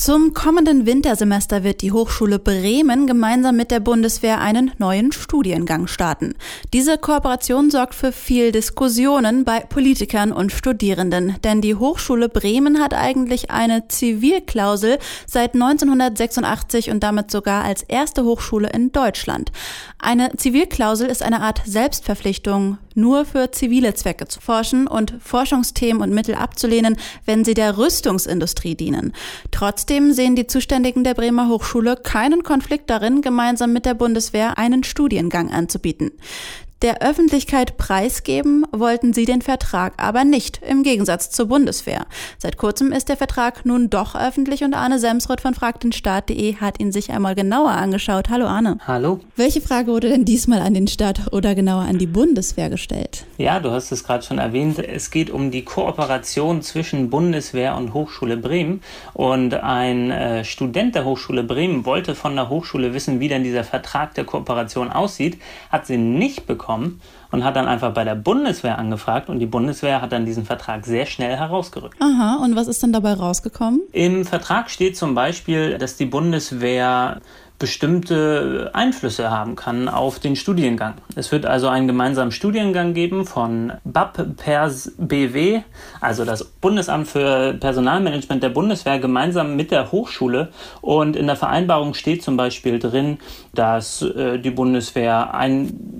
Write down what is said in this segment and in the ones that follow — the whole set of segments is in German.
Zum kommenden Wintersemester wird die Hochschule Bremen gemeinsam mit der Bundeswehr einen neuen Studiengang starten. Diese Kooperation sorgt für viel Diskussionen bei Politikern und Studierenden, denn die Hochschule Bremen hat eigentlich eine Zivilklausel seit 1986 und damit sogar als erste Hochschule in Deutschland. Eine Zivilklausel ist eine Art Selbstverpflichtung, nur für zivile Zwecke zu forschen und Forschungsthemen und Mittel abzulehnen, wenn sie der Rüstungsindustrie dienen. Trotzdem sehen die Zuständigen der Bremer Hochschule keinen Konflikt darin, gemeinsam mit der Bundeswehr einen Studiengang anzubieten. Der Öffentlichkeit preisgeben wollten sie den Vertrag aber nicht, im Gegensatz zur Bundeswehr. Seit kurzem ist der Vertrag nun doch öffentlich und Arne Semsroth von fragdenstaat.de hat ihn sich einmal genauer angeschaut. Hallo Arne. Hallo. Welche Frage wurde denn diesmal an den Staat oder genauer an die Bundeswehr gestellt? Ja, du hast es gerade schon erwähnt. Es geht um die Kooperation zwischen Bundeswehr und Hochschule Bremen. Und ein äh, Student der Hochschule Bremen wollte von der Hochschule wissen, wie denn dieser Vertrag der Kooperation aussieht, hat sie nicht bekommen bekommen und hat dann einfach bei der Bundeswehr angefragt und die Bundeswehr hat dann diesen Vertrag sehr schnell herausgerückt. Aha, und was ist dann dabei rausgekommen? Im Vertrag steht zum Beispiel, dass die Bundeswehr bestimmte Einflüsse haben kann auf den Studiengang. Es wird also einen gemeinsamen Studiengang geben von BAP Pers BW, also das Bundesamt für Personalmanagement der Bundeswehr, gemeinsam mit der Hochschule. Und in der Vereinbarung steht zum Beispiel drin, dass äh, die Bundeswehr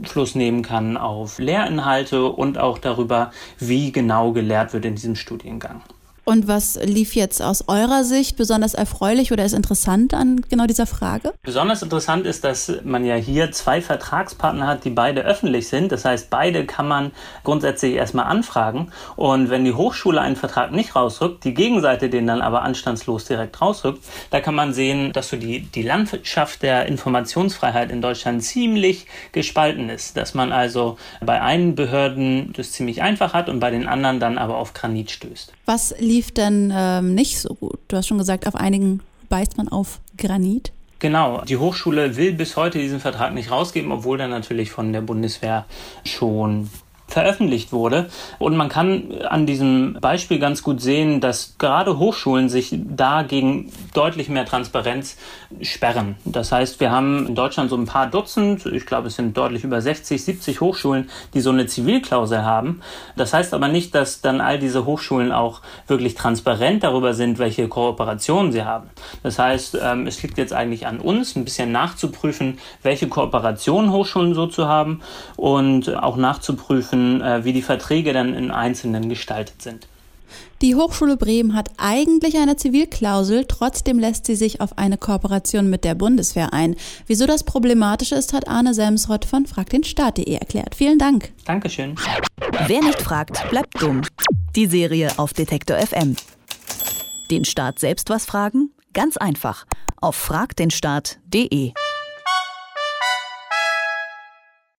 Einfluss nehmen kann auf Lehrinhalte und auch darüber, wie genau gelehrt wird in diesem Studiengang. Und was lief jetzt aus eurer Sicht besonders erfreulich oder ist interessant an genau dieser Frage? Besonders interessant ist, dass man ja hier zwei Vertragspartner hat, die beide öffentlich sind. Das heißt, beide kann man grundsätzlich erstmal anfragen. Und wenn die Hochschule einen Vertrag nicht rausrückt, die Gegenseite den dann aber anstandslos direkt rausrückt, da kann man sehen, dass so die, die Landschaft der Informationsfreiheit in Deutschland ziemlich gespalten ist. Dass man also bei einen Behörden das ziemlich einfach hat und bei den anderen dann aber auf Granit stößt. Was lief denn ähm, nicht so gut? Du hast schon gesagt, auf einigen beißt man auf Granit. Genau, die Hochschule will bis heute diesen Vertrag nicht rausgeben, obwohl der natürlich von der Bundeswehr schon veröffentlicht wurde. Und man kann an diesem Beispiel ganz gut sehen, dass gerade Hochschulen sich dagegen deutlich mehr Transparenz sperren. Das heißt, wir haben in Deutschland so ein paar Dutzend, ich glaube es sind deutlich über 60, 70 Hochschulen, die so eine Zivilklausel haben. Das heißt aber nicht, dass dann all diese Hochschulen auch wirklich transparent darüber sind, welche Kooperationen sie haben. Das heißt, ähm, es liegt jetzt eigentlich an uns, ein bisschen nachzuprüfen, welche Kooperationen Hochschulen so zu haben und auch nachzuprüfen, prüfen, äh, wie die Verträge dann in Einzelnen gestaltet sind. Die Hochschule Bremen hat eigentlich eine Zivilklausel, trotzdem lässt sie sich auf eine Kooperation mit der Bundeswehr ein. Wieso das problematisch ist, hat Arne Semsrott von fragdenstaat.de erklärt. Vielen Dank. Dankeschön. Wer nicht fragt, bleibt dumm. Die Serie auf Detektor FM. Den Staat selbst was fragen? Ganz einfach. Auf fragdenstaat.de.